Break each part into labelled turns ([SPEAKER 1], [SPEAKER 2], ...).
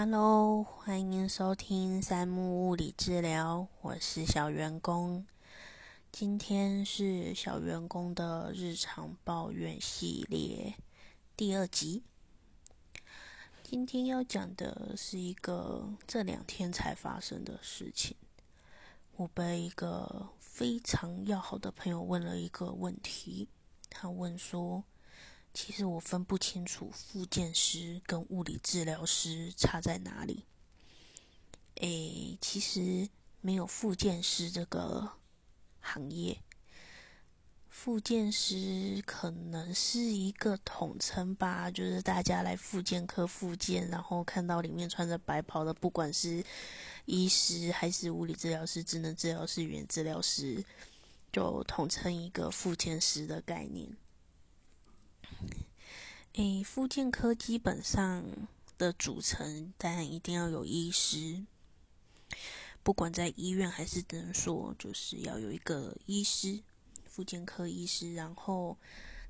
[SPEAKER 1] Hello，欢迎收听三木物理治疗，我是小员工。今天是小员工的日常抱怨系列第二集。今天要讲的是一个这两天才发生的事情。我被一个非常要好的朋友问了一个问题，他问说。其实我分不清楚，复健师跟物理治疗师差在哪里。诶，其实没有复健师这个行业，复健师可能是一个统称吧，就是大家来复健科复健，然后看到里面穿着白袍的，不管是医师还是物理治疗师、智能治疗师、语言治疗师，就统称一个复健师的概念。诶，复健科基本上的组成，当然一定要有医师。不管在医院还是诊所，就是要有一个医师，复健科医师。然后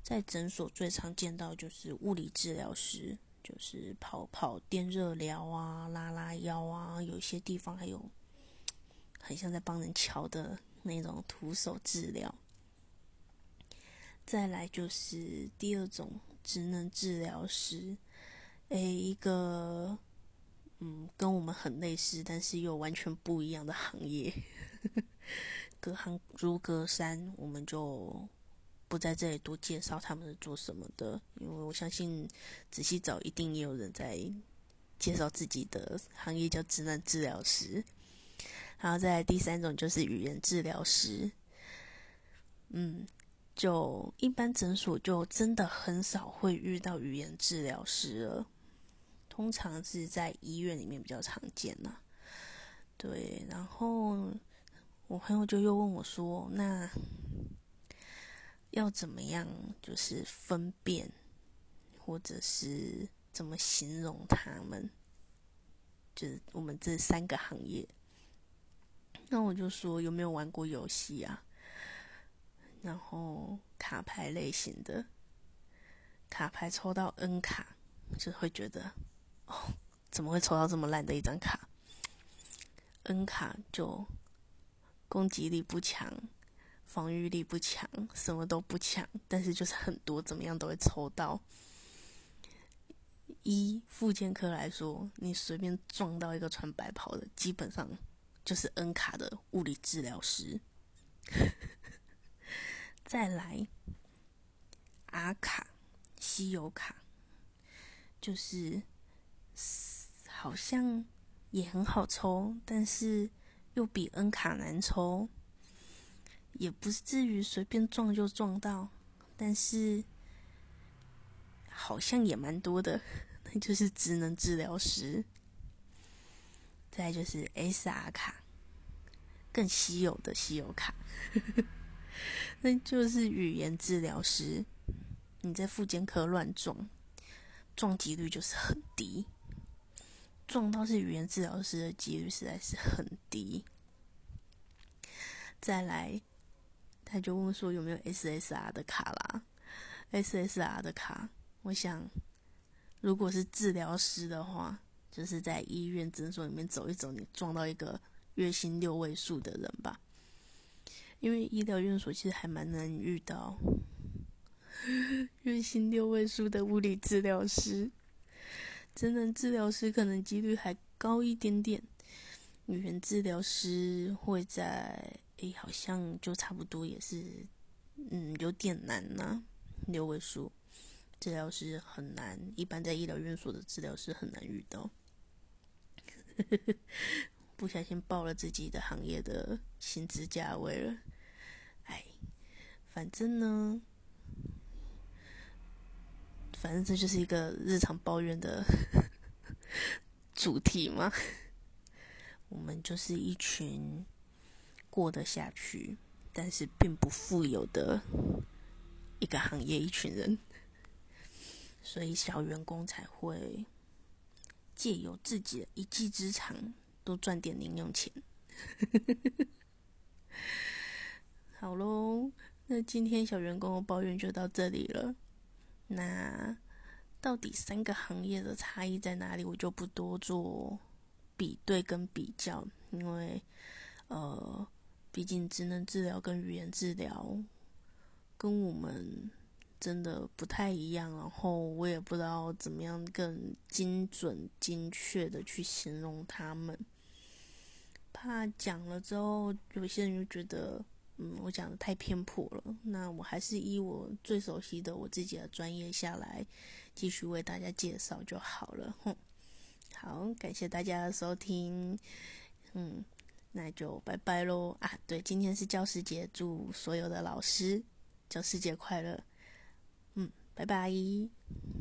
[SPEAKER 1] 在诊所最常见到就是物理治疗师，就是跑跑电热疗啊、拉拉腰啊，有些地方还有很像在帮人瞧的那种徒手治疗。再来就是第二种。职能治疗师，诶，一个嗯，跟我们很类似，但是又完全不一样的行业，隔行如隔山，我们就不在这里多介绍他们是做什么的，因为我相信仔细找一定也有人在介绍自己的行业叫职能治疗师。然后再来第三种就是语言治疗师，嗯。就一般诊所就真的很少会遇到语言治疗师了，通常是在医院里面比较常见呐。对，然后我朋友就又问我说：“那要怎么样，就是分辨，或者是怎么形容他们？就是我们这三个行业。”那我就说：“有没有玩过游戏啊？”然后卡牌类型的卡牌抽到 N 卡，就会觉得哦，怎么会抽到这么烂的一张卡？N 卡就攻击力不强，防御力不强，什么都不强，但是就是很多，怎么样都会抽到。一附件科来说，你随便撞到一个穿白袍的，基本上就是 N 卡的物理治疗师。再来阿卡稀有卡，就是好像也很好抽，但是又比 N 卡难抽，也不至于随便撞就撞到，但是好像也蛮多的，那就是职能治疗师。再就是 SR 卡，更稀有的稀有卡。那就是语言治疗师，你在复健科乱撞，撞击率就是很低，撞到是语言治疗师的几率实在是很低。再来，他就问说有没有 SSR 的卡啦？SSR 的卡，我想如果是治疗师的话，就是在医院诊所里面走一走，你撞到一个月薪六位数的人吧。因为医疗院所其实还蛮难遇到 月薪六位数的物理治疗师，真的治疗师可能几率还高一点点。语言治疗师会在诶，好像就差不多也是，嗯，有点难呐。六位数治疗师很难，一般在医疗院所的治疗师很难遇到。不小心报了自己的行业的薪资价位了，哎，反正呢，反正这就是一个日常抱怨的 主题嘛。我们就是一群过得下去，但是并不富有的一个行业，一群人，所以小员工才会借由自己的一技之长。多赚点零用钱，好喽。那今天小员工的抱怨就到这里了。那到底三个行业的差异在哪里，我就不多做比对跟比较，因为呃，毕竟职能治疗跟语言治疗跟我们真的不太一样，然后我也不知道怎么样更精准、精确的去形容他们，怕讲了之后有些人就觉得。嗯，我讲的太偏颇了。那我还是以我最熟悉的我自己的专业下来，继续为大家介绍就好了。哼，好，感谢大家的收听。嗯，那就拜拜喽啊！对，今天是教师节，祝所有的老师教师节快乐。嗯，拜拜。